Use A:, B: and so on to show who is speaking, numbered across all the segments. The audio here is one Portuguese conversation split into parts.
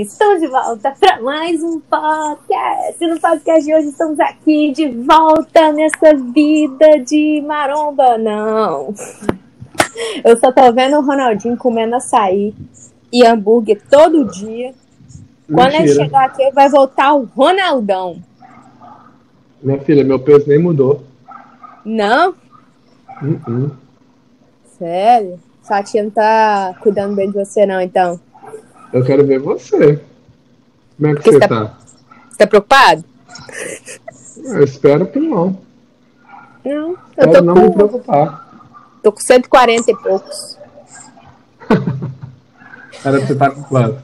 A: Estamos de volta para mais um podcast. No podcast de hoje estamos aqui de volta nessa vida de maromba. Não. Eu só tô vendo o Ronaldinho comendo açaí e hambúrguer todo dia. Quando ele
B: Mentira.
A: chegar aqui, vai voltar o Ronaldão.
B: Minha filha, meu peso nem mudou.
A: Não?
B: Hum, hum.
A: Sério? Sua tia não tá cuidando bem de você, não, então.
B: Eu quero ver você. Como é que
A: Que
B: você
A: tá-
B: tá?
A: Você tá preocupado?
B: Eu espero que não.
A: Não. Eu
B: Espero
A: tô
B: não me
A: com,
B: preocupar.
A: tô com 140 e poucos.
B: Era pra você tá com quanto?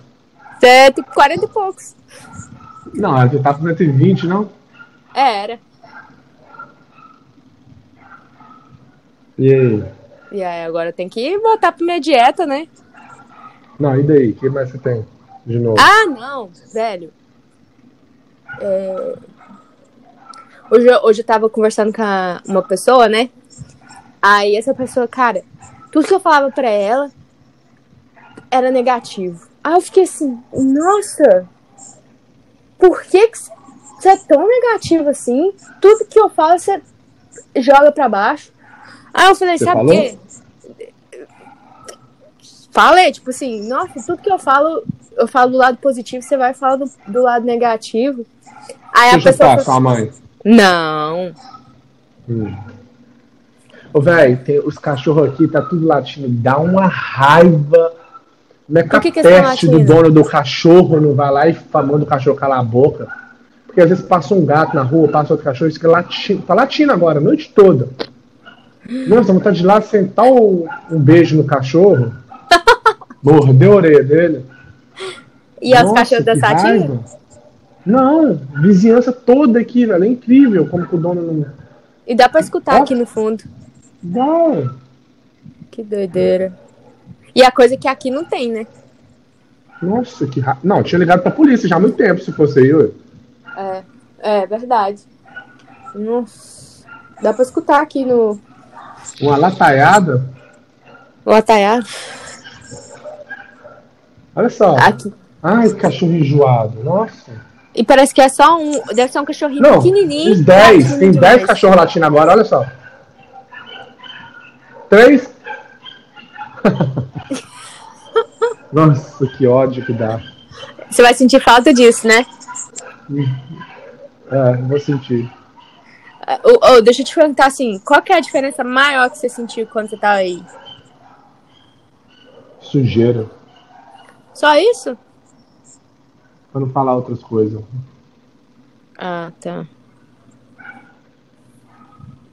A: 140 e poucos.
B: Não, era pra você tá com 120, não?
A: É, era.
B: E aí?
A: E aí, agora tem que voltar pra minha dieta, né?
B: Não, e daí? O que mais você tem? De novo?
A: Ah, não, velho. É, Hoje, eu- hoje eu tava conversando com a- uma pessoa, né? Aí essa pessoa, cara, tudo que eu falava pra ela era negativo. Aí eu fiquei assim, nossa, por que que você- é tão negativo assim? Tudo que eu falo você joga pra baixo. Aí eu falei,
B: Você
A: sabe o quê? Falei, tipo assim, nossa, tudo que eu falo, eu falo do lado positivo, você vai falar do, do lado negativo. Aí a pessoa.
B: chutar, sua mãe.
A: Não.
B: Hum. Ô, velho, os cachorros aqui, tá tudo latindo. Dá uma raiva. Como é que,
A: que
B: a
A: que tão
B: peste do dono do cachorro não vai lá e manda o cachorro calar a boca? Porque às vezes passa um gato na rua, passa outro cachorro, e fica latindo. Tá latindo agora, a noite toda. Nossa, vontade de ir lá sentar um, um beijo no cachorro. Morder a orelha dele.
A: E os
B: Nossa,
A: cachorros da
B: que
A: Satinha?
B: raiva. Não, vizinhança toda aqui, velho. É incrível como que o dono não.
A: E dá pra escutar
B: Ó.
A: aqui no fundo.
B: Não.
A: Que doideira. E a coisa que aqui não tem, né?
B: Nossa, que ra... Não, tinha ligado pra polícia já há muito tempo, se fosse aí, ué.
A: É, é verdade. Nossa. Dá pra escutar aqui no.
B: Uma lataiada.
A: O ataiado.
B: Olha só.
A: Aqui.
B: Ai, cachorro enjoado. Nossa.
A: E parece que é só um. Deve ser um cachorrinho
B: Não,
A: pequenininho.
B: os 10.
A: latindo
B: Tem
A: demais.
B: 10 cachorros latindo agora, olha só. 3. Nossa, que ódio que dá.
A: Você vai sentir falta disso, né?
B: É, vou sentir.
A: Ô, deixa eu te perguntar assim, qual que é a diferença maior que você sentiu quando você tava aí?
B: Sujeira.
A: Só isso?
B: Pra não falar outras coisas.
A: Ah, tá.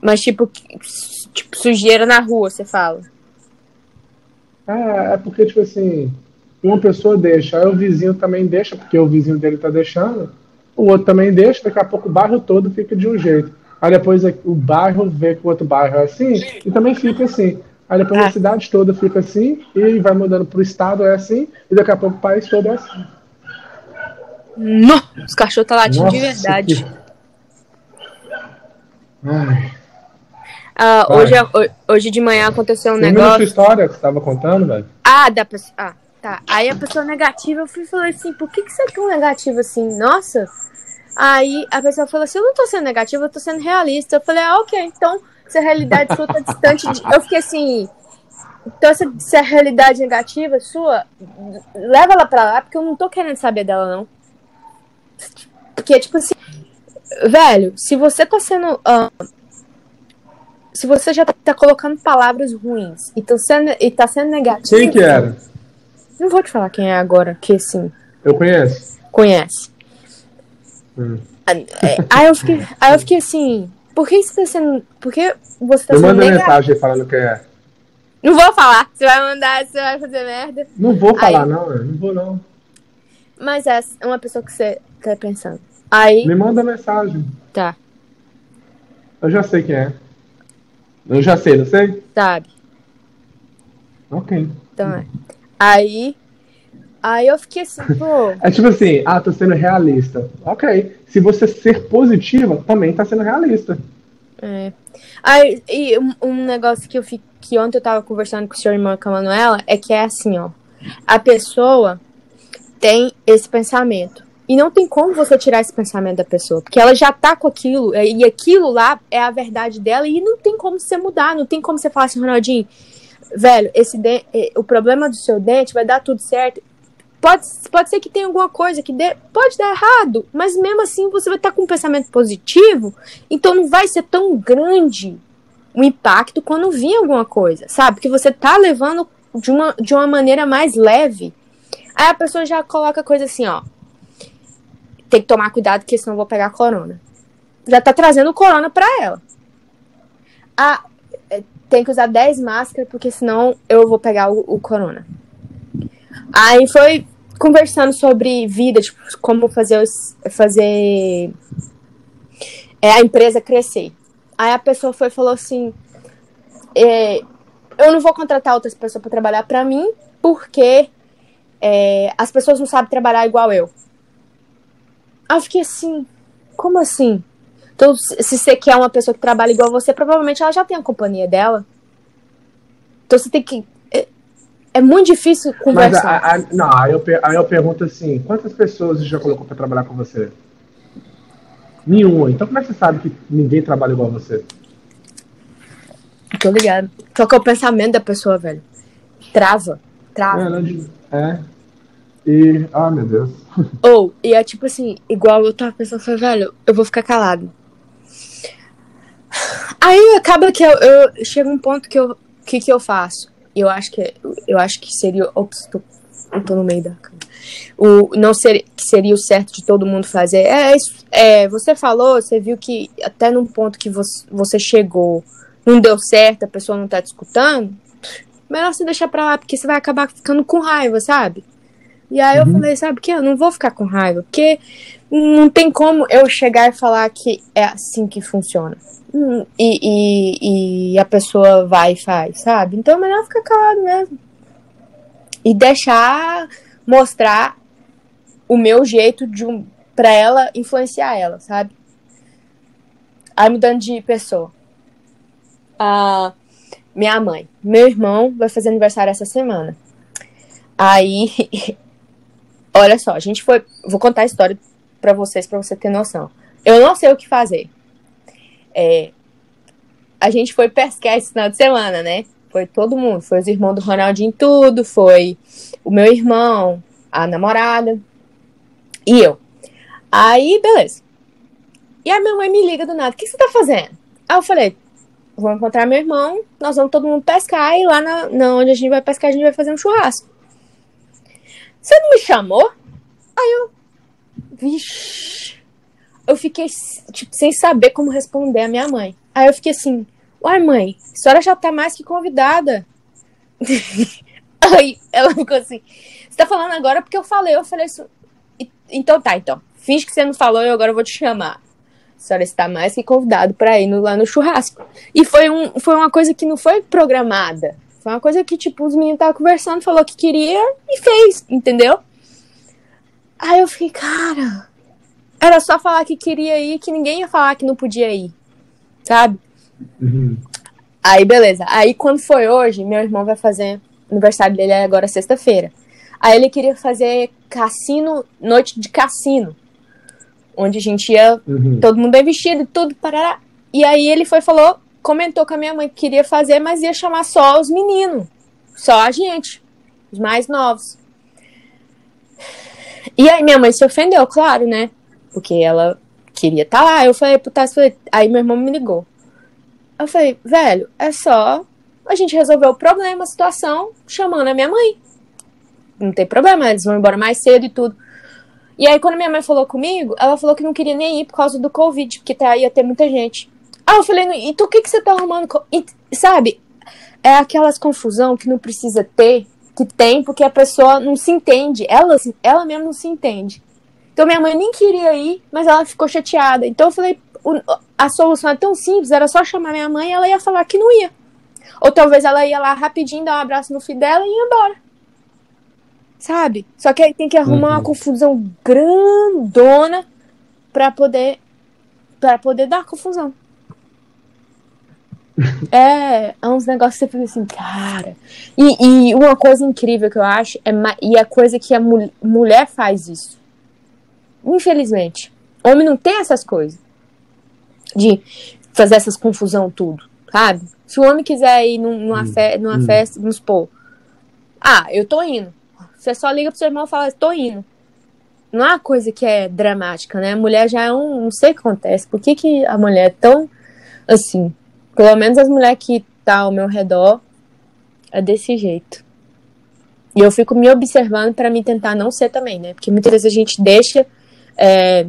A: Mas tipo, tipo sujeira na rua, você fala.
B: É, é porque, tipo assim, uma pessoa deixa, aí o vizinho também deixa, porque o vizinho dele tá deixando, o outro também deixa, daqui a pouco o bairro todo fica de um jeito. Aí depois o bairro vê que o outro bairro é assim, e também fica assim. Aí depois
A: Ah.
B: a cidade toda fica assim, e vai mudando pro estado é assim, e daqui a pouco o país todo é assim.
A: No, os cachorros tá latindo de
B: Nossa,
A: verdade.
B: que- Ai,
A: Ah, hoje, ho- hoje de manhã aconteceu um
B: termina a sua
A: negócio.
B: história que você tava contando, velho.
A: Ah, da pessoa. Ah, tá. Aí a pessoa negativa, eu fui e falei assim, por que, que você é tão negativo assim? Nossa. Aí a pessoa falou assim, eu não tô sendo negativa, eu tô sendo realista. Eu falei, ah, ok, então se a realidade sua tá distante de. Eu fiquei assim. Então, se, se a realidade negativa sua, leva ela pra lá, porque eu não tô querendo saber dela, não. Porque, tipo assim, velho, se você tá sendo. ah, se você já tá, tá colocando palavras ruins e, tá sendo, e tá sendo negativo.
B: Quem que era?
A: Não vou te falar quem é agora, que assim,
B: Eu conheço.
A: conhece.
B: Hum.
A: É, Aí eu fiquei, aí eu fiquei assim, por que você tá sendo. Por que você tá
B: Eu
A: sendo
B: mando
A: negativo?
B: mensagem falando quem é.
A: Não vou falar. Você vai mandar, você vai fazer merda.
B: Não vou falar,
A: Aí.
B: não, velho. Não vou, não.
A: Mas é uma pessoa que você tá pensando. Aí,
B: Me manda mensagem.
A: tá,
B: Eu já sei quem é. Eu já sei, não sei?
A: sabe?
B: Ok.
A: Então é. Aí. Aí eu fiquei assim, pô.
B: É tipo assim, ah, tô sendo realista. Ok. Se você ser positiva, também tá sendo realista.
A: É. Aí, e um, um negócio que eu fi, que ontem eu tava conversando com o seu irmão com a Manuela é que é assim, ó. A pessoa tem esse pensamento. E não tem como você tirar esse pensamento da pessoa, porque ela já tá com aquilo, e aquilo lá é a verdade dela, e não tem como você mudar, não tem como você falar assim, Ronaldinho, velho, esse eh, o problema do seu dente vai dar tudo certo. Pode, pode ser que tenha alguma coisa que dê, pode dar errado, mas mesmo assim você vai estar tá com um pensamento positivo, então não vai ser tão grande o impacto quando vir alguma coisa, sabe? Porque você tá levando de uma, de uma maneira mais leve. Aí a pessoa já coloca coisa assim, ó. Tem que tomar cuidado, porque senão eu vou pegar corona. Já tá trazendo corona pra ela. Ah, tem que usar 10 máscaras, porque senão eu vou pegar o, o corona. Aí foi conversando sobre vida, tipo, como fazer, fazer é, a empresa crescer. Aí a pessoa foi falou assim: é, eu não vou contratar outras pessoas para trabalhar para mim, porque é, as pessoas não sabem trabalhar igual eu. Aí eu fiquei assim, como assim? Então, se você quer uma pessoa que trabalha igual você, provavelmente ela já tem a companhia dela. Então você tem que. É, muito difícil conversar.
B: A, a, não, aí eu, aí eu pergunto assim: quantas pessoas você já colocou para trabalhar com você? Nenhuma. Então como é que você sabe que ninguém trabalha igual você?
A: Tô ligado. Só que é o pensamento da pessoa, velho. Trava. Trava.
B: É, é. E. Ah, meu Deus.
A: Ou, oh, e é tipo assim, igual eu tava pensando, foi, velho, eu vou ficar calado. Aí acaba que eu, eu chego um ponto que eu. O que, que eu faço? Eu acho que. Eu acho que seria. Ops, tô, eu tô no meio da cama. O, não ser, que seria o certo de todo mundo fazer. É, é, você falou, você viu que até num ponto que você, você chegou não deu certo, a pessoa não tá te escutando, melhor você deixar pra lá, porque você vai acabar ficando com raiva, sabe? E aí uhum. eu falei, sabe o que? Eu não vou ficar com raiva, porque não tem como eu chegar e falar que é assim que funciona. Hum, e, e, e a pessoa vai e faz, sabe? Então é melhor ficar calado mesmo. E deixar mostrar o meu jeito de um, pra ela influenciar ela, sabe? Aí mudando de pessoa a minha mãe. Meu irmão vai fazer aniversário essa semana. Aí, olha só, a gente foi. Vou contar a história para vocês, para você ter noção. Eu não sei o que fazer. É, a gente foi pescar esse final de semana, né? Foi todo mundo. Foi os irmãos do Ronaldinho, tudo. Foi o meu irmão, a namorada e eu. Aí, beleza. E a minha mãe me liga do nada: O que você tá fazendo? Aí eu falei: vou encontrar meu irmão, nós vamos todo mundo pescar e lá na, na, onde a gente vai pescar a gente vai fazer um churrasco. Você não me chamou? Aí eu. Vixe. Eu fiquei, tipo, sem saber como responder a minha mãe. Aí eu fiquei assim, uai, mãe, a senhora já tá mais que convidada. Aí ela ficou assim, você tá falando agora porque eu falei, eu falei isso. Então tá, então. Finge que você não falou e agora eu vou te chamar a senhora está mais que convidado para ir lá no churrasco. E foi, um, foi uma coisa que não foi programada. Foi uma coisa que, tipo, os meninos estavam conversando, falou que queria e fez, entendeu? Aí eu fiquei, cara, era só falar que queria ir, que ninguém ia falar que não podia ir, sabe? Uhum. Aí, beleza. Aí, quando foi hoje, meu irmão vai fazer aniversário dele agora sexta-feira. Aí ele queria fazer cassino, noite de cassino onde a gente ia, uhum. todo mundo bem vestido e tudo, parará. E aí ele foi falou, comentou com a minha mãe que queria fazer, mas ia chamar só os meninos, só a gente, os mais novos. E aí minha mãe se ofendeu, claro, né? Porque ela queria estar tá lá. Eu falei, puta, aí meu irmão me ligou. Eu falei, velho, é só a gente resolver o problema, a situação, chamando a minha mãe. Não tem problema, eles vão embora mais cedo e tudo. E aí, quando minha mãe falou comigo, ela falou que não queria nem ir por causa do Covid, porque tá, ia ter muita gente. Ah, eu falei, e tu o que, que você tá arrumando? E, sabe, é aquelas confusão que não precisa ter, que tem, porque a pessoa não se entende. Ela, ela mesma não se entende. Então minha mãe nem queria ir, mas ela ficou chateada. Então eu falei, a solução é tão simples, era só chamar minha mãe e ela ia falar que não ia. Ou talvez ela ia lá rapidinho, dar um abraço no filho dela e ia embora. Sabe? Só que aí tem que arrumar uhum. uma confusão grandona para poder para poder dar confusão. É, é uns negócios que você fica assim, cara. E, e uma coisa incrível que eu acho, é, e a coisa que a mul mulher faz isso. Infelizmente. Homem não tem essas coisas. De fazer essas confusão tudo, sabe? Se o homem quiser ir numa, hum, fe numa hum. festa, vamos supor. Ah, eu tô indo. Você só liga pro seu irmão e fala, tô indo. Não é uma coisa que é dramática, né? A mulher já é um. Não sei o que acontece. Por que, que a mulher é tão assim? Pelo menos as mulheres que tá ao meu redor é desse jeito. E eu fico me observando para me tentar não ser também, né? Porque muitas vezes a gente deixa é,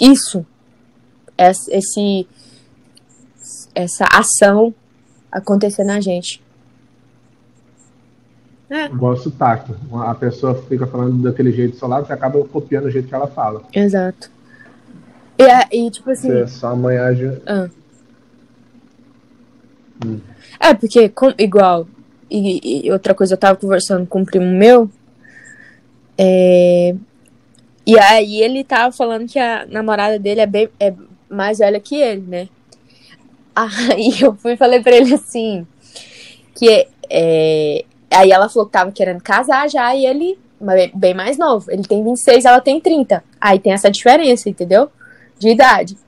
A: isso, esse, essa ação acontecer na gente.
B: É. Igual sotaque. A pessoa fica falando daquele jeito do seu lado, você acaba copiando o jeito que ela fala.
A: Exato. E, e tipo assim. Você
B: só amanhã.
A: Ah. Hum. É, porque, com, igual, e, e, outra coisa, eu tava conversando com um primo meu, é, e aí ele tava falando que a namorada dele é, bem, é mais velha que ele, né? Aí eu fui e falei pra ele assim, que é, aí ela falou que tava querendo casar já, e ele, bem mais novo, ele tem 26, ela tem 30. Aí tem essa diferença, entendeu? De idade.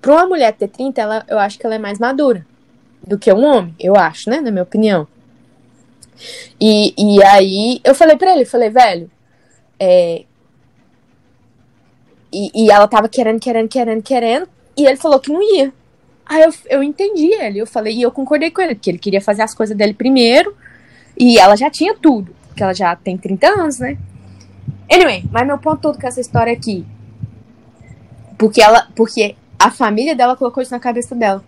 A: Pra uma mulher ter 30, ela, eu acho que ela é mais madura do que um homem, eu acho, né? Na minha opinião. E, e aí eu falei pra ele, falei, velho, é... e, e ela tava querendo, querendo, querendo, querendo, e ele falou que não ia. Aí eu, eu entendi ele, eu falei, e eu concordei com ele, que ele queria fazer as coisas dele primeiro, e ela já tinha tudo, porque ela já tem 30 anos, né? Anyway, mas meu ponto todo com essa história aqui, porque ela, porque a família dela colocou isso na cabeça dela.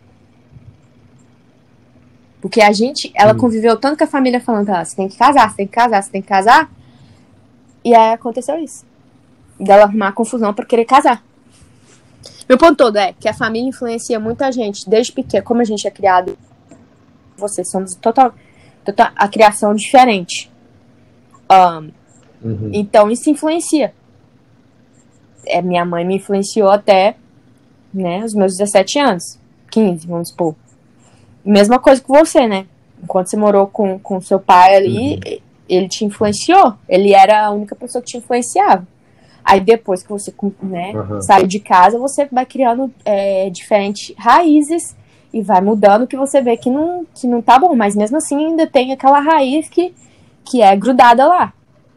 A: Porque a gente, ela hum. conviveu tanto com a família falando pra ela, você tem que casar, você tem que casar, você tem que casar. E aí aconteceu isso. Dela arrumar confusão para querer casar. Meu ponto todo é que a família influencia muita gente, desde pequeno, como a gente é criado, vocês somos total, total a criação diferente. Um, uhum. Então isso influencia. É, minha mãe me influenciou até né, os meus 17 anos, 15, vamos supor. Mesma coisa com você, né? Enquanto você morou com, com seu pai ali, uhum. ele te influenciou. Ele era a única pessoa que te influenciava. Aí depois que você né, uhum. sai de casa, você vai criando é, diferentes raízes e vai mudando que você vê que não, que não tá bom. Mas mesmo assim ainda tem aquela raiz que, que é grudada lá.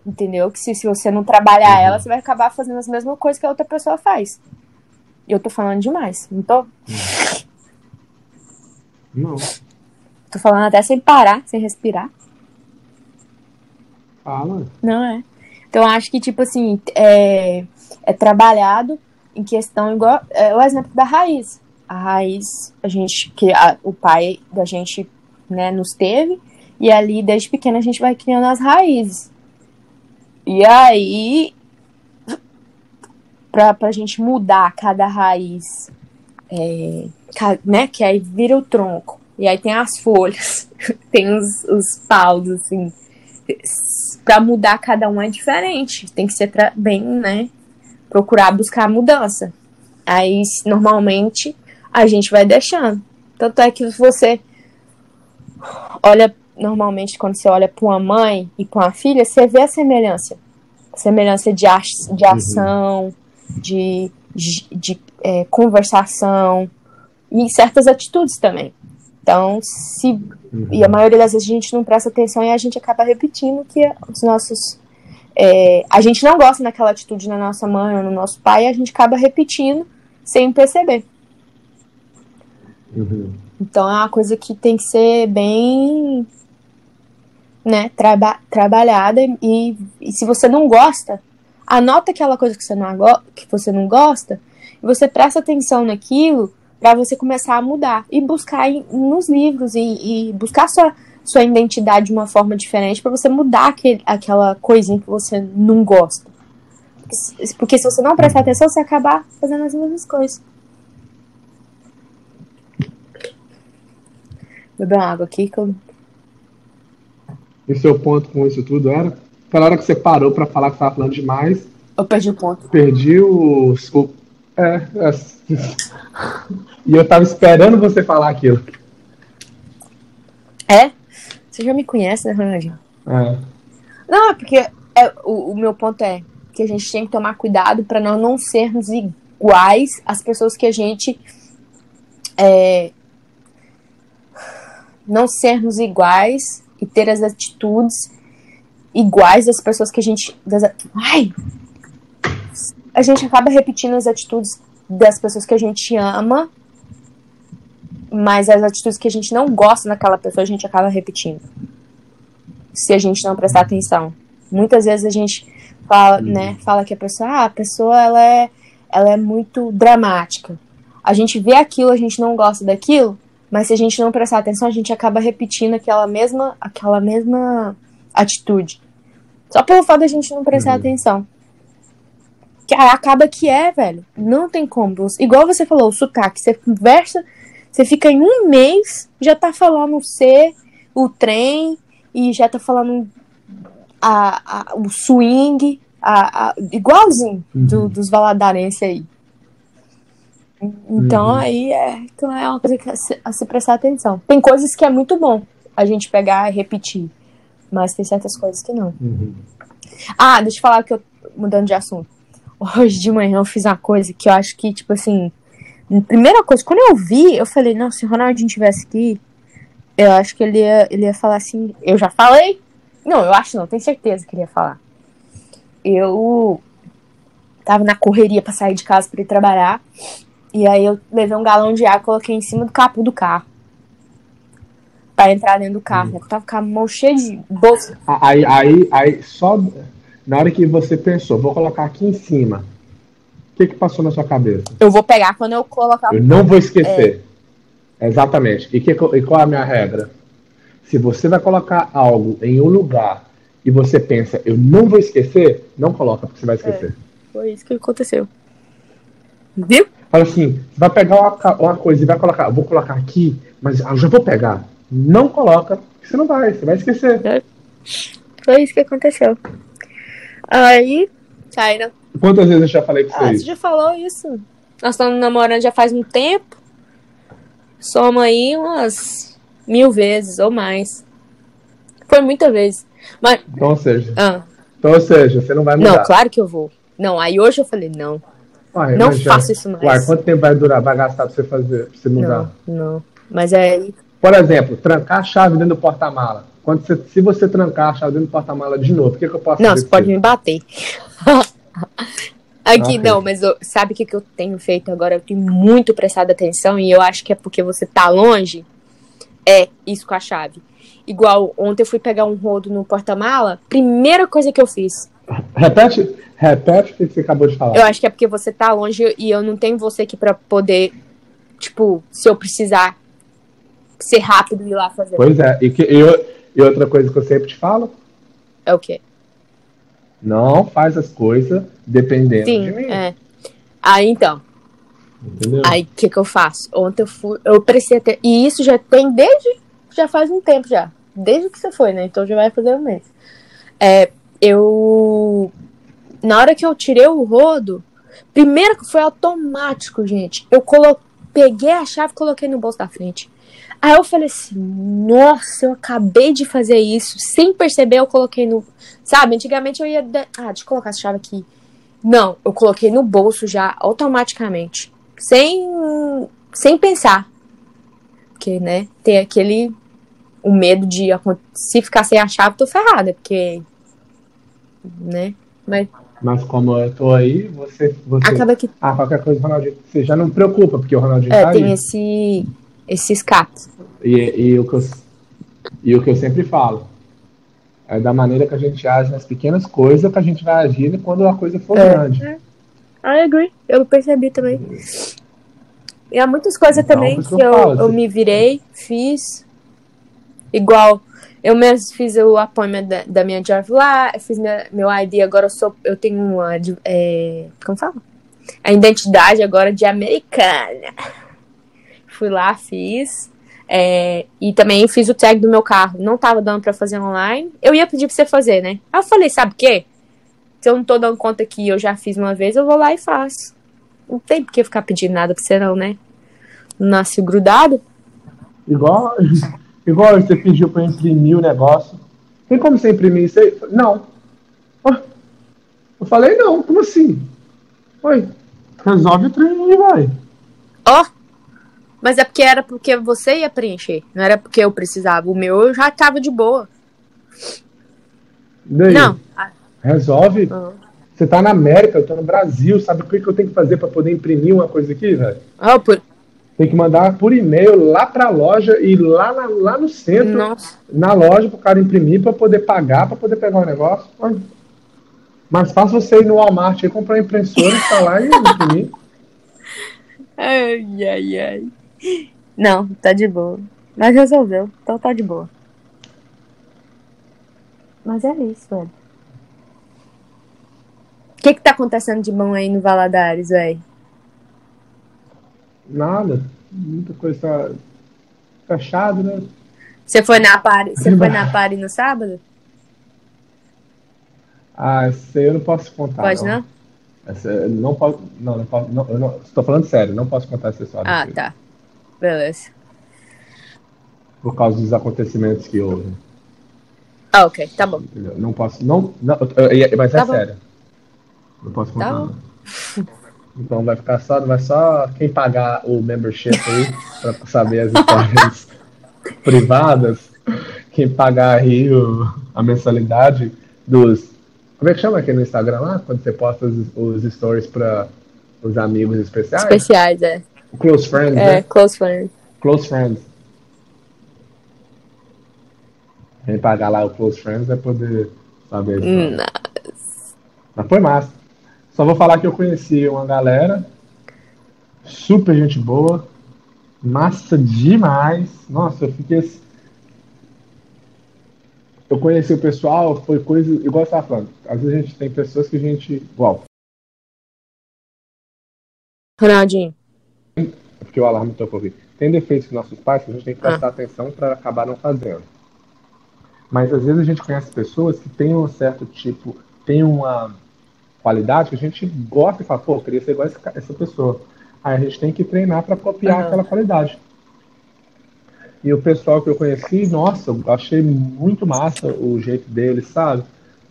A: Entendeu? Que se, se você não trabalhar uhum. ela, você vai acabar fazendo as mesmas coisas que a outra pessoa faz. Eu tô falando demais, não tô?
B: Não.
A: Tô falando até sem parar, sem respirar.
B: Fala.
A: Não é. Então acho que, tipo assim, é, é trabalhado em questão igual. É o exemplo da raiz. A raiz, a gente, que a, o pai da gente né, nos teve, e ali desde pequena a gente vai criando as raízes. E aí, pra, pra gente mudar cada raiz é, né? Que aí vira o tronco. E aí tem as folhas, tem os, os paus, assim. Pra mudar cada um é diferente. Tem que ser bem, né? Procurar buscar a mudança. Aí, normalmente, a gente vai deixando. Tanto é que você olha, normalmente, quando você olha para uma mãe e para uma filha, você vê a semelhança. semelhança de, de uhum. ação, uhum. de, de, de é, conversação, e certas atitudes também. Então, se uhum. e a maioria das vezes a gente não presta atenção e a gente acaba repetindo que os nossos é, a gente não gosta daquela atitude na nossa mãe ou no nosso pai, e a gente acaba repetindo sem perceber. Uhum. Então é uma coisa que tem que ser bem né, traba trabalhada e, e se você não gosta, anota aquela coisa que você não, que você não gosta e você presta atenção naquilo para você começar a mudar e buscar em, nos livros e, e, buscar sua, sua identidade de uma forma diferente para você mudar aquele, aquela coisinha que você não gosta. Porque, se você não prestar atenção, você acabar fazendo as mesmas coisas. Beber uma água aqui que eu.
B: E seu ponto com isso tudo era? Aquela hora que você parou para falar que estava falando demais.
A: Eu perdi o ponto.
B: Perdi o. É, é, e eu tava esperando você falar aquilo.
A: É? Você já me conhece, né, Ronaldinho?
B: É.
A: Não, é porque é, o, o meu ponto é que a gente tem que tomar cuidado para nós não sermos iguais às pessoas que a gente. É, não sermos iguais e ter as atitudes iguais das pessoas que a gente. Das, ai! A gente acaba repetindo as atitudes das pessoas que a gente ama, mas as atitudes que a gente não gosta naquela pessoa a gente acaba repetindo. Se a gente não prestar atenção. Muitas vezes a gente fala,
B: Uhum.
A: né, fala que a pessoa, ah, a pessoa ela é, ela é muito dramática. A gente vê aquilo, a gente não gosta daquilo, mas se a gente não prestar atenção, a gente acaba repetindo aquela mesma, aquela mesma atitude. Só pelo fato da gente não prestar
B: Uhum.
A: atenção. Que acaba que é, velho. Não tem como. Igual você falou, o sotaque. Você conversa, você fica em um mês, já tá falando o C, o trem, e já tá falando a, a- o swing, a, igualzinho do-
B: Uhum.
A: dos valadarenses aí. Então
B: Uhum.
A: aí é, então é uma coisa que a se, a se prestar atenção. Tem coisas que é muito bom a gente pegar e repetir, mas tem certas coisas que não.
B: Uhum.
A: Ah, deixa eu falar que eu mudando de assunto. Hoje de manhã eu fiz uma coisa que eu acho que, tipo assim, primeira coisa, quando eu vi, eu falei, não, se o Ronaldinho tivesse aqui, eu acho que ele ia, ele ia falar assim, eu já falei? Não, eu acho não, tenho certeza que ele ia falar. Eu tava na correria pra sair de casa pra ir trabalhar, e aí eu levei um galão de água e coloquei em cima do capô do carro. Pra entrar dentro do carro, né? Eu tava com a mão cheia de bolsa.
B: Aí, aí, aí, só na hora que você pensou, vou colocar aqui em cima, o que, que passou na sua cabeça?
A: Eu vou pegar quando eu colocar
B: Eu não vou esquecer. Exatamente. E, que, e qual é a minha regra? Se você vai colocar algo em um lugar e você pensa, eu não vou esquecer, não coloca, porque você vai esquecer.
A: Foi isso que aconteceu. Viu?
B: Fala assim, você vai pegar uma, uma coisa e vai colocar, eu vou colocar aqui, mas eu já vou pegar. Não coloca, porque você não vai, você vai esquecer.
A: Foi isso que aconteceu. Aí, saíram.
B: Quantas vezes eu já falei pra
A: Ah,
B: vocês?
A: você já falou isso. Nós estamos namorando já faz um tempo. Soma aí umas mil vezes ou mais. Foi muita vez. Mas,
B: Então, ou seja,
A: ah,
B: então, ou seja, você não vai mudar.
A: não, claro que eu vou. Não, aí hoje eu falei, não,
B: Uai,
A: não
B: mas já-
A: faço isso mais.
B: Uai, quanto tempo vai durar, vai gastar pra você fazer, pra você mudar?
A: Não, não. Mas é.
B: Por exemplo, trancar a chave dentro do porta-mala. Quando você, se você trancar a chave dentro do porta-mala de novo, o que, que eu posso
A: Não,
B: fazer?
A: você
B: pra
A: pode me bater. Aqui,
B: Ok.
A: não, mas eu- sabe o que, que eu tenho feito agora? Eu tenho muito prestado atenção e eu acho que é porque você tá longe. É isso com a chave. Igual, ontem eu fui pegar um rodo no porta-mala. Primeira coisa que eu fiz.
B: Repete, repete o que você acabou de falar.
A: Eu acho que é porque você tá longe e eu não tenho você aqui pra poder, tipo, se eu precisar ser rápido e ir lá fazer.
B: Pois é, e, que, e, o- e outra coisa que eu sempre te falo,
A: É o quê?
B: não faz as coisas dependendo de mim.
A: Sim, é. Aí então.
B: Entendeu?
A: Aí, o que que eu faço? Ontem eu fui, eu prestei até, e isso já tem desde, já faz um tempo já, desde que você foi, né? Então já vai fazer um mês. É, eu, na hora que eu tirei o rodo, primeiro que foi automático, gente, eu colo, peguei a chave e coloquei no bolso da frente. Aí eu falei assim, nossa, eu acabei de fazer isso, sem perceber eu coloquei no, sabe, antigamente eu ia, de- ah, deixa eu colocar essa chave aqui. Não, eu coloquei no bolso já automaticamente sem, sem pensar. Porque, né, tem aquele o medo de se ficar sem a chave, tô ferrada, porque né? Mas
B: Mas como eu tô aí, você. você...
A: acaba que
B: Ah, qualquer coisa, Ronaldinho. Você já não preocupa, porque o Ronaldinho
A: é,
B: tá
A: tem
B: aí.
A: esse esse escape.
B: E, e, o que eu, e o que eu sempre falo. É da maneira que a gente age nas pequenas coisas que a gente vai agir quando a coisa for
A: É.
B: grande.
A: I agree. Eu percebi também. E há muitas coisas
B: Então,
A: também que
B: que eu
A: eu, me virei, fiz. Igual, eu mesmo fiz o appointment da, da minha job lá, eu fiz minha- meu ID, agora eu sou. Eu tenho uma. É, como fala? A identidade agora de americana. Fui lá, fiz. É, e também fiz o tag do meu carro. Não tava dando pra fazer online. Eu ia pedir pra você fazer, né? Aí eu falei, sabe o quê? Se eu não tô dando conta que eu já fiz uma vez, eu vou lá e faço. Não tem por que ficar pedindo nada pra você, não, né? Não nasce grudado.
B: Igual, Igual você pediu para imprimir o negócio. Tem como você imprimir isso aí? Não. Eu falei, não, como assim? Oi, resolve o trem aí, vai.
A: Ó, oh, mas é porque era porque você ia preencher, não era porque eu precisava. O meu eu já tava de boa.
B: Daí, não. Resolve. Uhum. Você tá na América, eu tô no Brasil, sabe o que, que eu tenho que fazer para poder imprimir uma coisa aqui, velho?
A: Oh, por...
B: Tem que mandar por e-mail lá pra loja e lá, na, lá no centro, Nossa. na loja, pro cara imprimir para poder pagar, para poder pegar o negócio. Mas fácil você ir no Walmart e comprar impressora, instalar e imprimir.
A: Ai, ai, ai. Não, tá de boa. Mas resolveu, então tá de boa. Mas é isso, velho. O que que tá acontecendo de bom aí no Valadares, velho?
B: Nada. Muita coisa tá fechado, né?
A: Você foi na party, você foi na party no sábado?
B: Ah, esse eu não posso contar.
A: Pode não? não?
B: Essa, não posso. Não, não posso. Não, eu não, estou falando sério, não posso contar essa história.
A: Ah, tá. Beleza.
B: Por causa dos acontecimentos que houve.
A: Ah, ok, tá bom.
B: Entendeu? Não posso. Não, não, mas é tá sério. Não posso contar. Tá então vai ficar só, vai só quem pagar o membership aí para saber as histórias privadas, quem pagar aí o, a mensalidade dos como é que chama aqui no Instagram lá? Quando você posta os, os stories para os amigos especiais?
A: Especiais, é.
B: Close friends,
A: é,
B: né?
A: close friends.
B: Close friends. Quem pagar lá o close friends vai poder saber.
A: Nice.
B: Mas foi massa. Só vou falar que eu conheci uma galera super gente boa, massa demais. Nossa, eu fiquei eu conheci o pessoal, foi coisa. Igual você estava falando. Às vezes a gente tem pessoas que a gente. Igual.
A: Ronaldinho.
B: Porque o alarme tocou aqui. Tem defeitos que nossos pais que a gente tem que prestar ah. atenção para acabar não fazendo. Mas às vezes a gente conhece pessoas que têm um certo tipo, tem uma qualidade que a gente gosta e fala, pô, eu queria ser igual essa pessoa. Aí a gente tem que treinar para copiar uhum. aquela qualidade. E o pessoal que eu conheci, nossa, eu achei muito massa o jeito deles, sabe?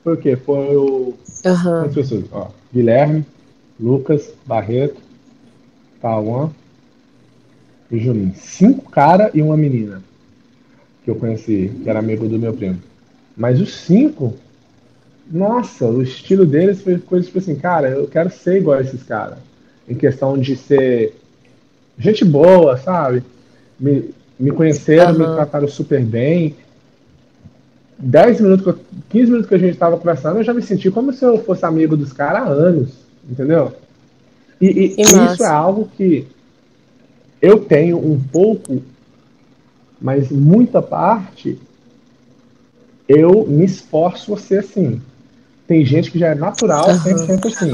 B: Por quê? Foi o.
A: Uhum.
B: pessoas? Ó, Guilherme, Lucas, Barreto, Tauan e Juninho. Cinco cara e uma menina que eu conheci, que era amigo do meu primo. Mas os cinco, nossa, o estilo deles foi coisa tipo assim, cara, eu quero ser igual a esses caras. Em questão de ser gente boa, sabe? Me, me conheceram, uhum. me trataram super bem. 10 minutos, 15 minutos que a gente estava conversando, eu já me senti como se eu fosse amigo dos caras há anos, entendeu? E, e isso é algo que eu tenho um pouco, mas muita parte, eu me esforço a ser assim. Tem gente que já é natural, uhum. 100% assim.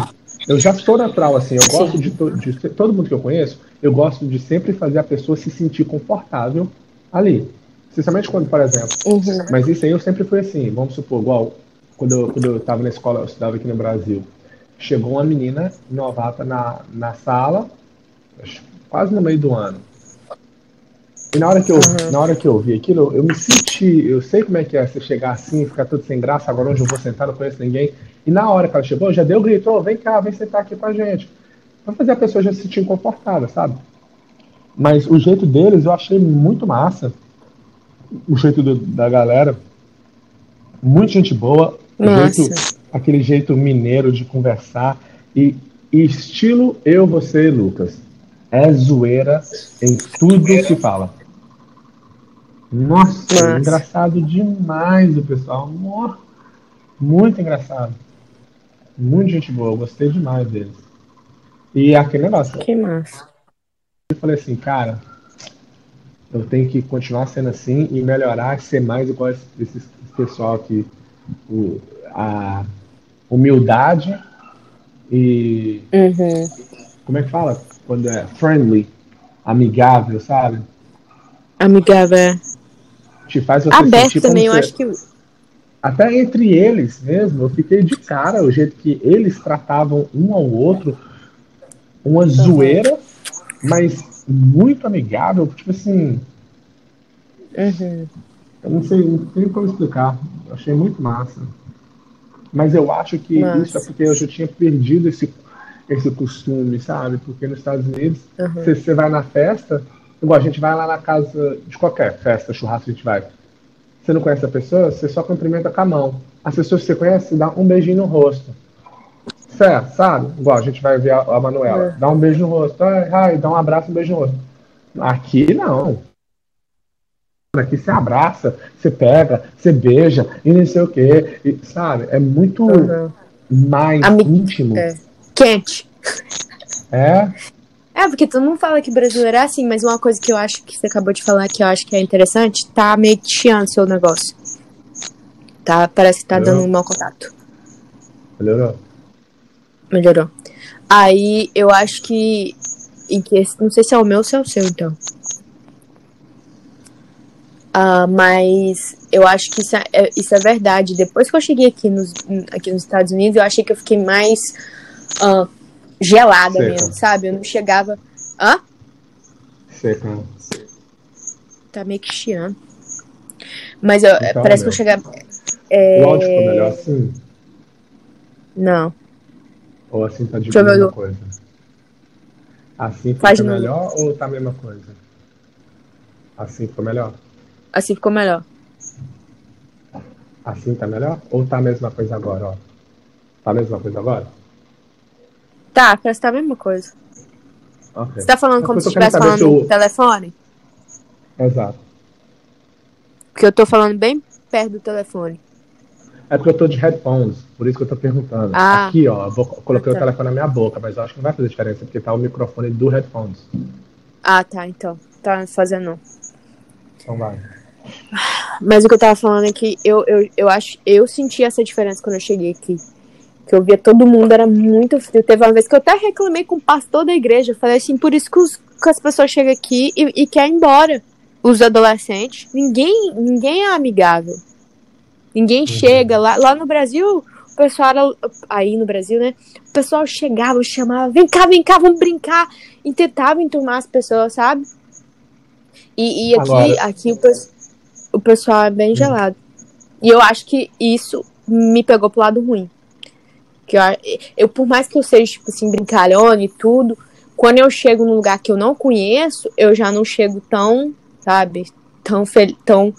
B: Eu já sou natural assim, eu gosto de, to, de, todo mundo que eu conheço, eu gosto de sempre fazer a pessoa se sentir confortável ali. Principalmente quando, por exemplo. Uhum. Mas isso aí eu sempre fui assim, vamos supor, igual quando eu, quando eu estava na escola, eu estudava aqui no Brasil. Chegou uma menina novata na, na sala, quase no meio do ano. E na hora que eu, uhum. na hora que eu vi aquilo, eu me senti, eu sei como é que é você chegar assim, ficar tudo sem graça, agora onde eu vou sentar, não conheço ninguém. E na hora que ela chegou, já deu o grito, oh, vem cá, vem sentar aqui com a gente. Pra fazer a pessoa já se sentir confortável, sabe? Mas o jeito deles eu achei muito massa. O jeito do, da galera. Muita gente boa. Jeito, aquele jeito mineiro de conversar. E, e estilo eu, você e Lucas. É zoeira em tudo que fala. Nossa, engraçado demais o pessoal. Muito engraçado. Muito gente boa, eu gostei demais deles. E aquele negócio.
A: Que massa.
B: Eu falei assim, cara, eu tenho que continuar sendo assim e melhorar, ser mais igual esse, esse pessoal aqui. O, a humildade e.
A: Uhum.
B: Como é que fala? Quando é friendly, amigável, sabe?
A: Amigável, é.
B: Te faz você
A: Aberto também, eu acho que
B: até entre eles mesmo, eu fiquei de cara o jeito que eles tratavam um ao outro, uma zoeira, mas muito amigável, tipo assim,
A: Uhum.
B: Eu não sei, não tem como explicar. Eu achei muito massa. Mas eu acho que
A: Massa.
B: isso é porque eu já tinha perdido esse, esse costume, sabe? Porque nos Estados Unidos,
A: Uhum.
B: você, você vai na festa, igual a gente vai lá na casa de qualquer festa, churrasco a gente vai. Você não conhece a pessoa, você só cumprimenta com a mão. As pessoas que você conhece, você dá um beijinho no rosto. Certo, sabe? Igual a gente vai ver a, a Manuela.
A: É.
B: Dá um beijo no rosto. Ai, ai, dá um abraço, um beijo no rosto. Aqui não. Aqui você abraça, você pega, você beija e não sei o quê. e, sabe? É muito
A: Uhum.
B: mais
A: Ami-
B: íntimo.
A: É. Quente.
B: É,
A: É, porque todo mundo fala que brasileiro é assim, mas uma coisa que eu acho que você acabou de falar que eu acho que é interessante, tá meio que chiando seu negócio. Tá, parece que tá
B: Melhorou?
A: dando um mau contato.
B: melhorou?
A: Melhorou. Aí eu acho que. Em que não sei se é o meu ou se é o seu, então. Ah, mas eu acho que isso é, é- isso é verdade. Depois que eu cheguei aqui nos, aqui nos Estados Unidos, eu achei que eu fiquei mais ah, gelada
B: Seca.
A: mesmo, sabe? Eu não chegava. Hã?
B: Seca.
A: Tá meio que chiando. Mas eu,
B: Então,
A: parece
B: meu.
A: que eu chegava.
B: O áudio ficou melhor assim?
A: Não.
B: Ou assim tá de
A: eu
B: mesma
A: o-
B: coisa? Assim
A: Faz
B: fica
A: novo.
B: melhor ou tá a mesma coisa? Assim ficou melhor?
A: Assim ficou melhor.
B: Assim tá melhor? Ou tá a mesma coisa agora, ó? Tá a mesma coisa agora?
A: Tá, parece que tá a mesma coisa.
B: Ok.
A: Você tá falando
B: É
A: como se
B: eu
A: estivesse falando
B: saber
A: no
B: se
A: telefone?
B: Exato.
A: Porque eu tô falando bem perto do telefone.
B: É porque eu tô de headphones, por isso que eu tô perguntando.
A: Ah.
B: Aqui, ó, eu, vou, eu coloquei
A: Ah, tá.
B: o telefone na minha boca, mas eu acho que não vai fazer diferença, porque tá o microfone do headphones.
A: Ah, tá, então. Tá fazendo não.
B: Então vai.
A: Mas o que eu tava falando é que eu, eu, eu acho. Eu senti essa diferença quando eu cheguei aqui. Que eu via todo mundo, era muito frio. Teve uma vez que eu até reclamei com o pastor da igreja. Eu falei assim, por isso que, os- que as pessoas chegam aqui e, e querem ir embora. Os adolescentes. Ninguém, ninguém é amigável. Ninguém chega lá. Lá no Brasil, o pessoal era. Aí no Brasil, né? O pessoal chegava, chamava, vem cá, vem cá, vamos brincar. E tentava enturmar as pessoas, sabe? E, e aqui,
B: Agora-
A: aqui o, pes- o pessoal é bem gelado. E eu acho que isso me pegou pro lado ruim. Que eu, eu, por mais que eu seja, tipo assim, brincalhona e tudo, quando eu chego num lugar que eu não conheço, eu já não chego tão, sabe, tão, fel tão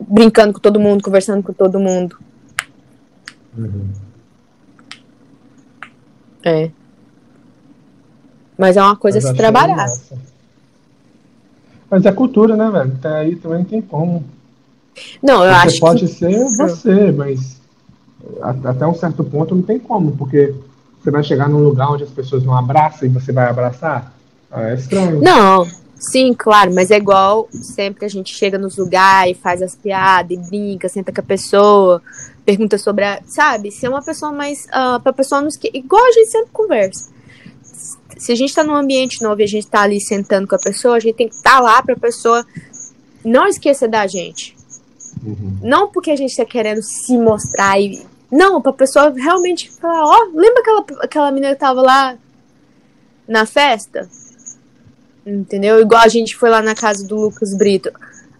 A: brincando com todo mundo, conversando com todo mundo.
B: Uhum.
A: É. Mas é uma coisa a
B: Mas
A: se
B: achei
A: trabalhar.
B: massa. Mas é cultura, né, velho? Até aí também não tem como.
A: Não, eu
B: Você
A: acho
B: pode
A: que.
B: ser você, mas até um certo ponto não tem como, porque você vai chegar num lugar onde as pessoas não abraçam e você vai abraçar. Ah, é estranho.
A: Não, sim, claro, mas é igual sempre que a gente chega nos lugares, faz as piadas e brinca, senta com a pessoa, pergunta sobre a. Sabe? Se é uma pessoa mais. Uh, pra pessoa nos que. Igual a gente sempre conversa. Se a gente tá num ambiente novo e a gente tá ali sentando com a pessoa, a gente tem que estar lá pra pessoa não esquecer da gente.
B: Uhum.
A: Não porque a gente tá querendo se mostrar e. Não, pra pessoa realmente falar, ó, lembra aquela, aquela menina que tava lá na festa? Entendeu? Igual a gente foi lá na casa do Lucas Brito.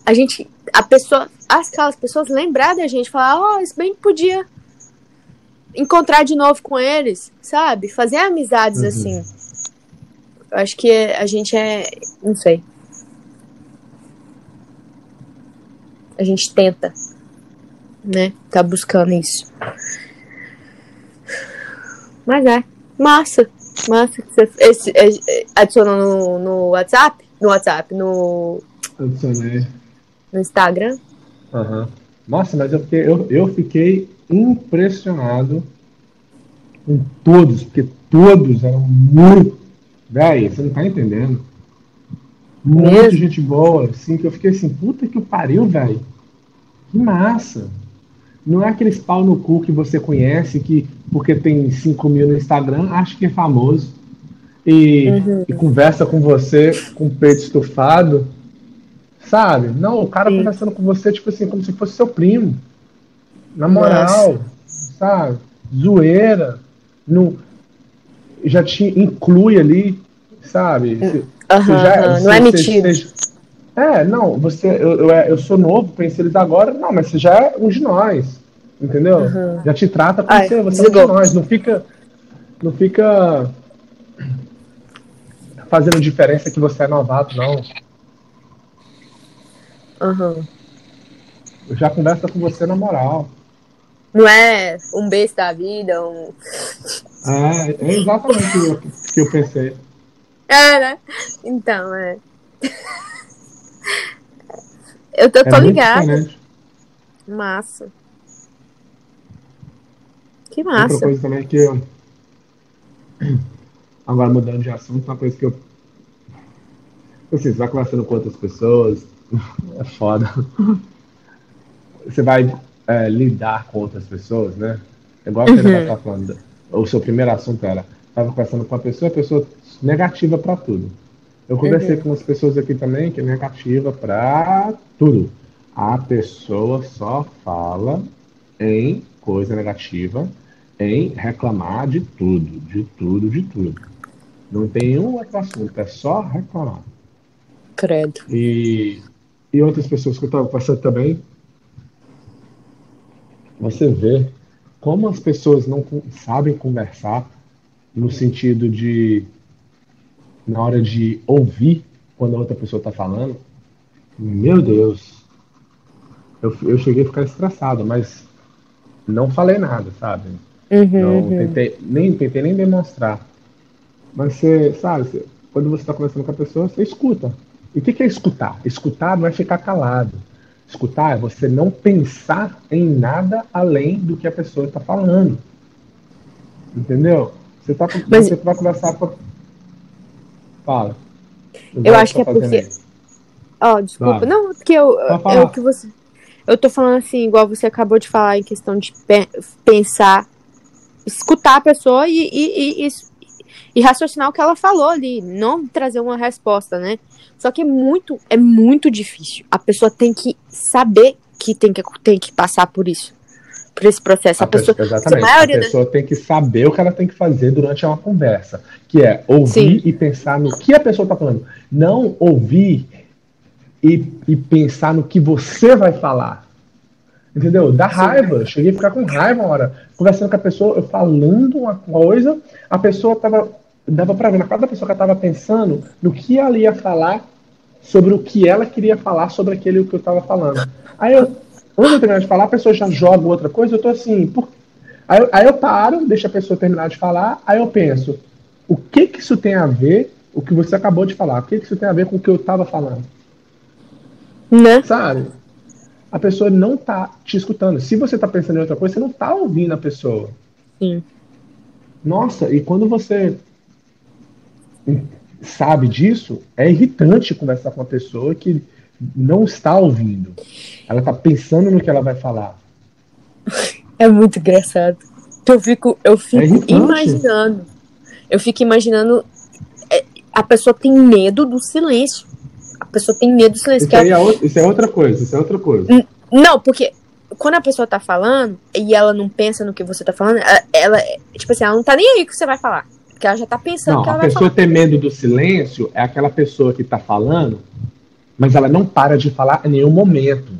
A: A gente. A pessoa. Aquelas pessoas lembrar da gente, falar, ó, isso bem que podia encontrar de novo com eles, sabe? Fazer amizades
B: Uhum.
A: assim. Eu acho que a gente é. Não sei. A gente tenta, né? Tá buscando isso. Mas é. Massa. Massa. esse, é, adicionou no, no WhatsApp? No WhatsApp, no,
B: Adicionei.
A: no Instagram.
B: Aham. Nossa, mas eu fiquei, eu, eu fiquei impressionado com todos, porque todos eram muito. Véi, você não tá entendendo. Muita
A: Mesmo?
B: gente boa, assim, que eu fiquei assim, puta que o pariu, velho. Que massa. Não é aqueles pau no cu que você conhece, que porque tem 5 mil no Instagram, acha que é famoso. E,
A: Uhum.
B: e conversa com você com o peito estufado. Sabe? Não, o cara
A: Sim.
B: conversando com você, tipo assim, como se fosse seu primo. Na moral, sabe? Zoeira. No, já te inclui ali, sabe? Você-
A: Aham,
B: você já-
A: não é metido.
B: É, não, você, eu, eu, eu sou novo, conheci eles agora. Não, mas você já é um de nós. Entendeu?
A: Uhum.
B: Já te trata como
A: Ai,
B: você, você é um de
A: desligou.
B: nós. Não fica. Não fica fazendo diferença que você é novato, não.
A: Aham.
B: Eu já converso com você na moral.
A: Não é um beijo da vida, um.
B: É, é exatamente o que eu pensei.
A: É, né? Então, é. Eu tô,
B: É
A: tô ligada. Massa. Que
B: Outra
A: massa.
B: coisa também que eu. Agora mudando de assunto, uma coisa que eu. Assim, você vai conversando com outras pessoas, é foda. Você vai é, lidar com outras pessoas, né? Igual você
A: Uhum.
B: estava falando. O seu primeiro assunto era, estava conversando com uma pessoa, a pessoa negativa para tudo. Eu conversei
A: Uhum.
B: com umas pessoas aqui também que é negativa para tudo. A pessoa só fala em coisa negativa, em reclamar de tudo, de tudo, de tudo. Não tem um outro assunto, é só reclamar.
A: Credo.
B: E, e outras pessoas que eu estava passando também, você vê como as pessoas não sabem conversar no sentido de, na hora de ouvir quando a outra pessoa está falando. Meu Deus, eu, eu cheguei a ficar estressado, mas não falei nada, sabe?
A: Uhum,
B: Não
A: uhum.
B: tentei, nem tentei nem demonstrar. Mas você, sabe, você- quando você está conversando com a pessoa, você escuta. E o que que é escutar? Escutar não é ficar calado. Escutar é você não pensar em nada além do que a pessoa está falando. Entendeu? Você, tá,
A: Mas-
B: você vai conversar com. Fala.
A: Eu acho que é porque-. Ó, desculpa.
B: Vai.
A: Não, porque eu, eu que você. Eu tô falando assim, igual você acabou de falar em questão de pe- pensar, escutar a pessoa e, e, e, e, raciocinar o que ela falou ali, não trazer uma resposta, né? Só que é muito, é muito difícil. A pessoa tem que saber que tem que, tem que passar por isso. Por esse processo. A,
B: A pessoa- exatamente.
A: a
B: a
A: das-
B: pessoa tem que saber o que ela tem que fazer durante uma conversa, que é ouvir
A: Sim.
B: e pensar no que a pessoa está falando. Não ouvir e, e pensar no que você vai falar. Entendeu? Dá raiva. Eu Cheguei a ficar com raiva uma hora. Conversando com a pessoa, eu falando uma coisa, a pessoa tava. Dava pra ver na cara da pessoa que ela tava pensando no que ela ia falar sobre o que ela queria falar sobre aquele que eu tava falando. Aí eu, antes de eu terminar de falar, a pessoa já joga outra coisa, eu tô assim, por... aí, eu- aí eu paro, deixo a pessoa terminar de falar, aí eu penso, o que que isso tem a ver, o que você acabou de falar, o que que isso tem a ver com o que eu tava falando?
A: Né?
B: Sabe? A pessoa não tá te escutando. Se você tá pensando em outra coisa, você não tá ouvindo a pessoa.
A: Sim.
B: Nossa, e quando você sabe disso, é irritante conversar com uma pessoa que não está ouvindo. Ela tá pensando no que ela vai falar.
A: É muito engraçado. Eu fico, eu fico
B: É
A: imaginando. Eu fico imaginando. é, A pessoa tem medo do silêncio. A pessoa tem medo do silêncio.
B: Isso,
A: ela-
B: é outra, isso é outra coisa, isso é outra coisa.
A: Não, porque quando a pessoa tá falando e ela não pensa no que você tá falando, ela, ela é- tipo assim, ela não tá nem aí que você vai falar. Porque ela já tá pensando
B: Não,
A: que ela
B: a
A: vai
B: pessoa
A: falar.
B: ter medo do silêncio é aquela pessoa que tá falando, mas ela não para de falar em nenhum momento.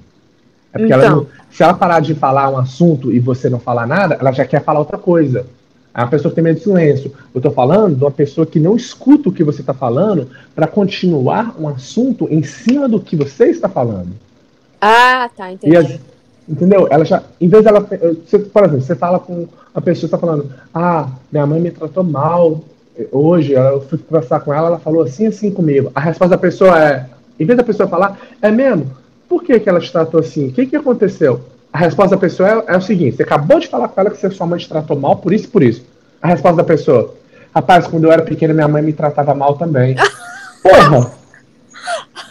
B: É porque ela
A: Então.
B: não- se ela parar de falar um assunto e você não falar nada, ela já quer falar outra coisa. A pessoa tem medo do silêncio. Eu tô falando de uma pessoa que não escuta o que você está falando para continuar um assunto em cima do que você está falando.
A: Ah, tá, entendi.
B: As- entendeu? Ela já, em vez dela, você, por exemplo, você fala com a pessoa está falando, ah, minha mãe me tratou mal hoje, eu fui conversar com ela, ela falou assim assim comigo. A resposta da pessoa é, em vez da pessoa falar, é mesmo? Por que, que ela te tratou assim? O que, que aconteceu? A resposta da pessoa é, é o seguinte: você acabou de falar com ela que você- sua mãe te tratou mal por isso e por isso. A resposta da pessoa, rapaz, quando eu era pequena, minha mãe me tratava mal também. Porra!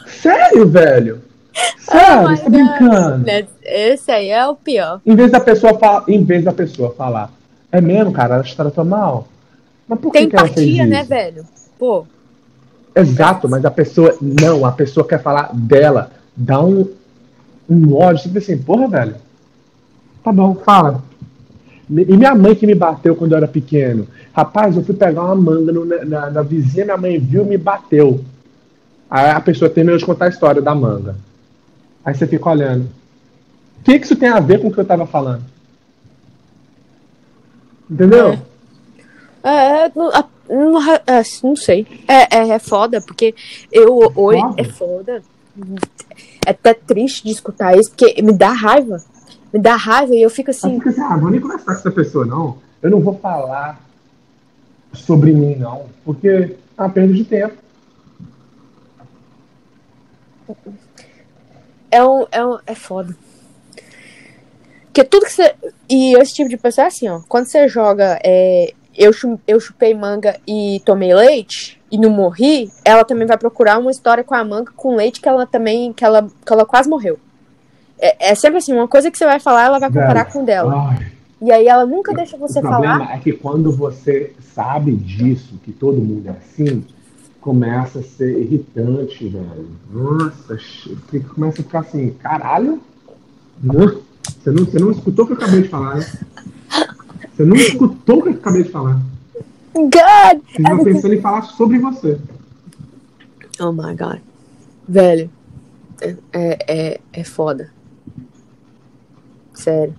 B: Sério, velho? Sério,
A: Oh
B: você tá brincando?
A: Esse aí é o pior.
B: Em vez da pessoa falar, em vez da pessoa falar, é mesmo, cara, ela te tratou mal. Mas por
A: Tem
B: que,
A: empatia, né, velho? Pô,
B: Exato, mas a pessoa não, a pessoa quer falar dela, dá um, um ódio, tipo assim, porra, velho. Tá bom, fala. E minha mãe que me bateu quando eu era pequeno. Rapaz, eu fui pegar uma manga no- na, na vizinha, minha mãe viu e me bateu. Aí a pessoa terminou de contar a história da manga. Aí você fica olhando. O que, que isso tem a ver com o que eu tava falando? Entendeu?
A: É, é, não, a- não, é, não sei. É, é, é foda, porque eu hoje. É foda. É até triste de escutar isso, porque me dá raiva. Me dá raiva e eu fico assim.
B: fica assim, ah, vou nem conversar com essa pessoa, não. Eu não vou falar sobre mim, não. Porque é uma perda de tempo.
A: É, um, é, um, é foda. Porque tudo que você. E esse tipo de pessoa é assim, ó. Quando você joga. É, eu, eu chupei manga e tomei leite e não morri, ela também vai procurar uma história com a manga com leite que ela também. que ela, que ela quase morreu. É, é sempre assim, uma coisa que você vai falar, ela vai comparar
B: Velho,
A: com o dela.
B: ai,
A: E aí ela nunca deixa você
B: o problema
A: falar.
B: é que quando você sabe disso, que todo mundo é assim, começa a ser irritante, velho. Nossa, começa a ficar assim, caralho. Não, Você não, você não escutou o que eu acabei de falar, né? Você não escutou o que eu acabei de falar.
A: God!
B: Você estava pensando em falar sobre você.
A: Oh my god. Velho. É, é, é, é foda. Sério.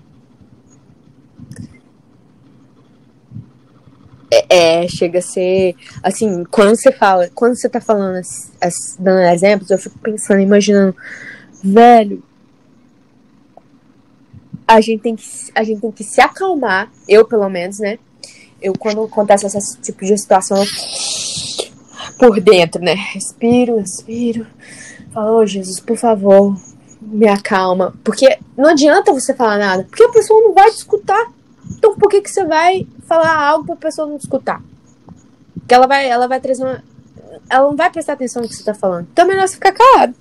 A: É, é, chega a ser. Assim, quando você fala. Quando você tá falando, as- as- dando exemplos, eu fico pensando, imaginando. Velho. A gente tem que, a gente tem que se acalmar. Eu, pelo menos, né? Eu, quando acontece esse tipo de situação, eu por dentro, né? Respiro, respiro. Falo, oh, Jesus, por favor, me acalma. Porque não adianta você falar nada, porque a pessoa não vai te escutar. Então por que, que você vai falar algo pra pessoa não te escutar? Porque ela vai, ela vai trazer uma. Ela não vai prestar atenção no que você tá falando. Então é melhor você ficar calado.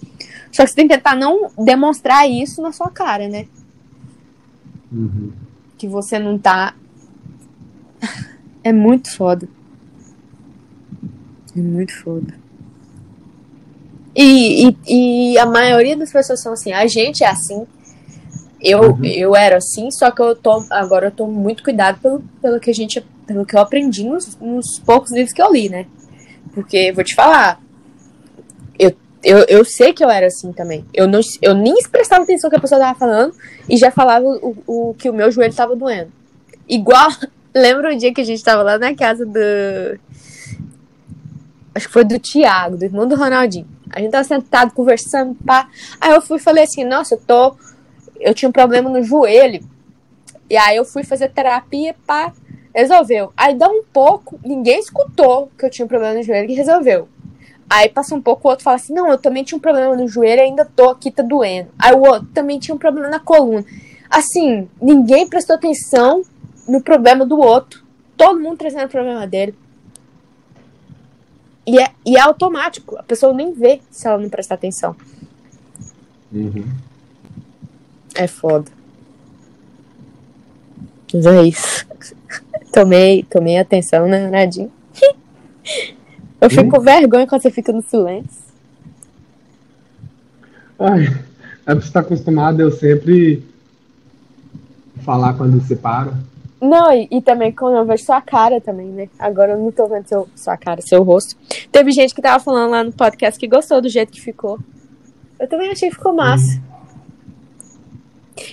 A: Só que você tem que tentar não demonstrar isso na sua cara, né?
B: Uhum.
A: Que você não tá. É muito foda. É muito foda. E, e, e a maioria das pessoas são assim. A gente é assim. Eu,
B: Uhum.
A: eu era assim, só que eu tô. Agora eu tomo muito cuidado pelo, pelo que a gente. Pelo que eu aprendi nos, nos poucos livros que eu li, né? Porque, vou te falar. Eu, eu, eu sei que eu era assim também. Eu, não, eu nem prestava atenção no que a pessoa tava falando e já falava o, o que o meu joelho tava doendo. Igual. Lembra o dia que a gente tava lá na casa do. Acho que foi do Thiago, do irmão do Ronaldinho. A gente tava sentado conversando, pá. Aí eu fui e falei assim: Nossa, eu tô. Eu tinha um problema no joelho. E aí eu fui fazer terapia, pá. Resolveu. Aí dá um pouco, ninguém escutou que eu tinha um problema no joelho e resolveu. Aí passa um pouco, o outro fala assim: Não, eu também tinha um problema no joelho ainda tô aqui, tá doendo. Aí o outro também tinha um problema na coluna. Assim, ninguém prestou atenção no problema do outro. Todo mundo trazendo o problema dele. E é, e é automático. A pessoa nem vê se ela não prestar atenção.
B: Uhum.
A: É foda. Mas é isso. Tomei, tomei atenção, né, Nadinho? Eu fico com vergonha quando você fica no silêncio.
B: Ai, é porque você tá acostumado eu sempre falar quando você para.
A: Não, e, e também quando eu vejo sua cara também, né? Agora eu não tô vendo seu, sua cara, seu rosto. Teve gente que tava falando lá no podcast que gostou do jeito que ficou. Eu também achei que ficou massa.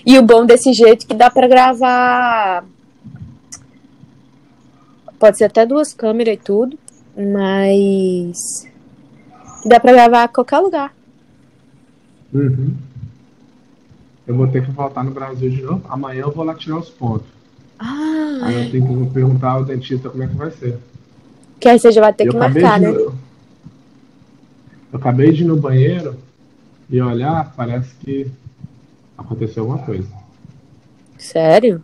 A: E o bom desse jeito é que dá pra gravar. Pode ser até duas câmeras e tudo, mas. Dá pra gravar a qualquer lugar.
B: Uhum. Eu vou ter que voltar no Brasil de novo. Amanhã eu vou lá tirar os pontos.
A: Ah,
B: Aí eu tenho que perguntar ao dentista como é que vai ser.
A: que aí você já vai ter
B: eu
A: que marcar,
B: de,
A: né?
B: eu, eu acabei de ir no banheiro e olhar, parece que aconteceu alguma coisa.
A: Sério?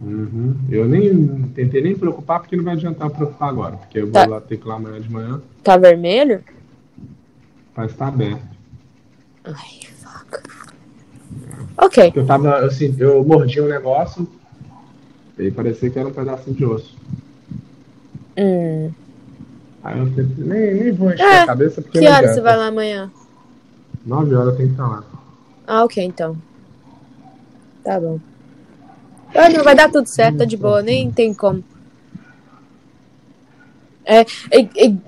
B: Uhum. Eu nem tentei nem me preocupar, porque não vai adiantar eu preocupar agora. Porque eu vou
A: Tá.
B: lá ter que ir lá amanhã de manhã
A: Tá vermelho?
B: para estar aberto.
A: Ai, fuck. Ok.
B: Eu tava, assim, eu mordi um negócio e parecia que era um pedacinho de osso.
A: Hum.
B: Aí eu falei, nem, nem vou encher
A: É,
B: a cabeça porque
A: Que
B: não
A: hora
B: adianta.
A: você vai lá amanhã?
B: Nove horas tem que estar lá.
A: Ah, ok, então. Tá bom. Ah, não, vai dar tudo certo, tá de boa, nem tem como. É, e- e-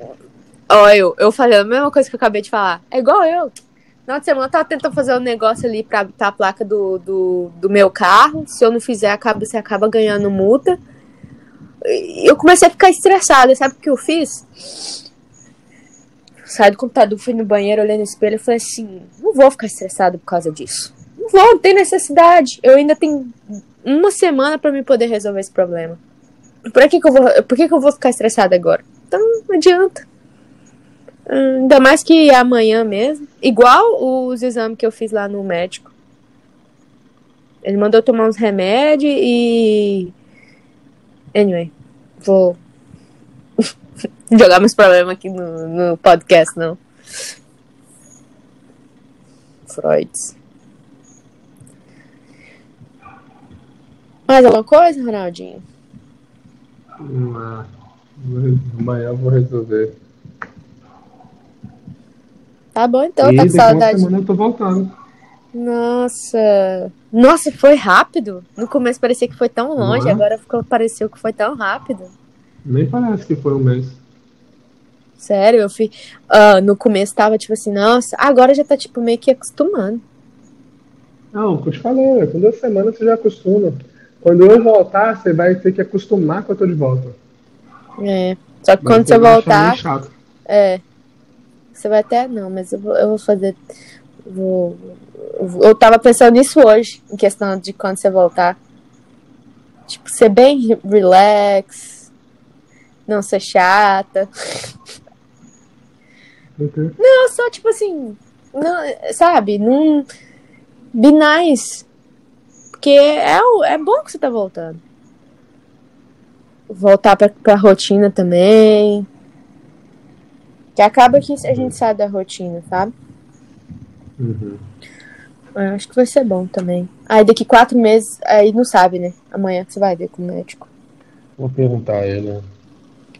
A: Ó, eu, eu falei a mesma coisa que eu acabei de falar. É igual eu. Na semana eu tava tentando fazer um negócio ali pra botar a placa do, do, do meu carro. Se eu não fizer, acaba, você acaba ganhando multa. E eu comecei a ficar estressada. Sabe o que eu fiz? Saí do computador, fui no banheiro, olhei no espelho e falei assim: não vou ficar estressado por causa disso. Não vou, não tem necessidade. Eu ainda tenho uma semana pra me poder resolver esse problema. Por que, que, eu, vou, por que, que eu vou ficar estressada agora? Então não adianta. Ainda mais que amanhã mesmo. Igual os exames que eu fiz lá no médico. Ele mandou tomar uns remédios e. Anyway, vou jogar meus problemas aqui no, no podcast, não. Freud. Mais alguma coisa, Ronaldinho?
B: Não, amanhã eu vou resolver.
A: Tá bom então,
B: e
A: tá com saudade.
B: semana eu tô voltando.
A: Nossa. Nossa, foi rápido. No começo parecia que foi tão longe,
B: é?
A: agora ficou, pareceu que foi tão rápido.
B: Nem parece que foi um mês.
A: Sério, eu fui. ah, no começo tava tipo assim, nossa, agora já tá tipo meio que acostumando.
B: Não, o que eu te falei, com duas semanas você já acostuma. Quando eu voltar, você vai ter que acostumar que eu tô de volta.
A: É. Só que quando você voltar, é. Você vai até. Não, mas eu vou, eu vou fazer. Vou, eu tava pensando nisso hoje, em questão de quando você voltar. Tipo, ser bem relax. Não ser chata.
B: Uhum.
A: Não, só tipo assim, não, sabe? Não. Be nice. Porque é, é bom que você tá voltando. Voltar pra, pra rotina também. Que acaba que a gente sai da rotina, sabe?
B: Uhum.
A: Eu acho que vai ser bom também. Aí daqui quatro meses, aí não sabe, né? Amanhã você vai ver com o médico.
B: Vou perguntar a ele.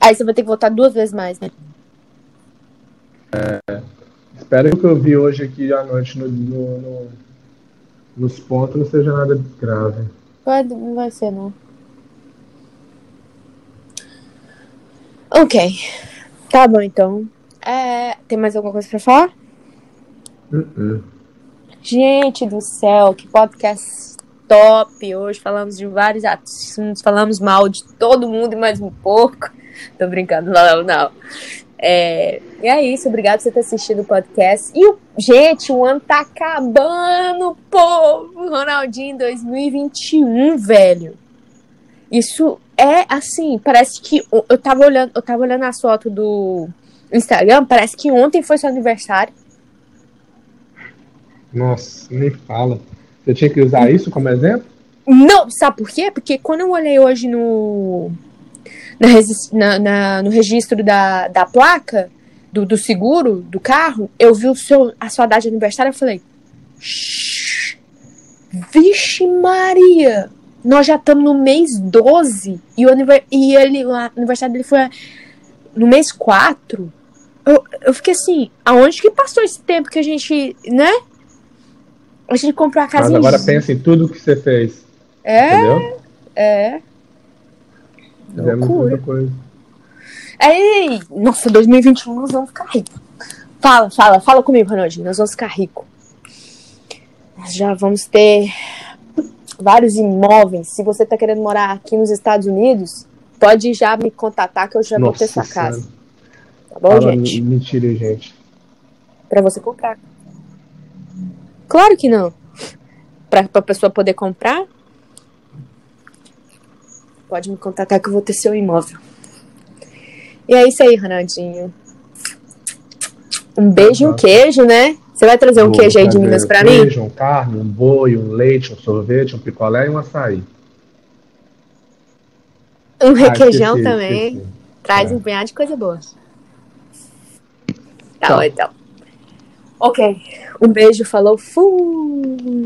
A: Aí você vai ter que voltar duas vezes mais, né?
B: Espero que o que eu vi hoje aqui à noite no, no- no- nos pontos não seja nada grave.
A: Vai, não vai ser, não. Ok. Tá bom, então. É, tem mais alguma coisa pra falar?
B: Uhum.
A: Gente do céu, que podcast top! Hoje falamos de vários assuntos, falamos mal de todo mundo e mais um pouco. Tô brincando, não, não. É, e é isso, obrigado por você ter assistido o podcast. E, gente, o ano tá acabando, povo! Ronaldinho 2021, velho. Isso é assim, parece que eu tava olhando, eu tava olhando as fotos do Instagram, parece que ontem foi seu aniversário.
B: Nossa, nem fala. Você tinha que usar isso como exemplo?
A: Não, sabe por quê? Porque quando eu olhei hoje no na na- na- no registro da, da placa do, do seguro do carro, eu vi o seu, a sua data de aniversário eu falei, "Shhh, vixe Maria, nós já estamos no mês 12 e, o e ele, o aniversário dele foi no mês 4. Eu, eu fiquei assim, aonde que passou esse tempo que a gente, né? A gente comprou a casa
B: Mas
A: em
B: agora pensa em tudo que você fez.
A: É,
B: Entendeu?
A: é.
B: Fizemos muita coisa.
A: Ei, nossa, 2021 nós vamos ficar ricos. Fala, fala, fala comigo, Ronaldinho. Nós vamos ficar ricos. Nós já vamos ter vários imóveis. Se você tá querendo morar aqui nos Estados Unidos, pode já me contatar que eu já vou ter
B: Nossa
A: sua casa.
B: Senhora.
A: Tá bom,
B: Fala
A: gente?
B: mentira, gente.
A: Pra você comprar. Claro que não. Pra, pra pessoa poder comprar, pode me contatar que eu vou ter seu imóvel. E é isso aí, Ronaldinho. Um beijo e um queijo, né? Você vai trazer um queijo aí de Minas
B: um
A: pra mim?
B: queijo, Um carne, um boi, um leite, um sorvete, um picolé e um açaí.
A: Um
B: Ah,
A: requeijão
B: esqueci,
A: também.
B: esqueci.
A: Traz
B: É.
A: um punhado de coisa boa.
B: Tá
A: bom, então. Ok. Um beijo, falou. Fui.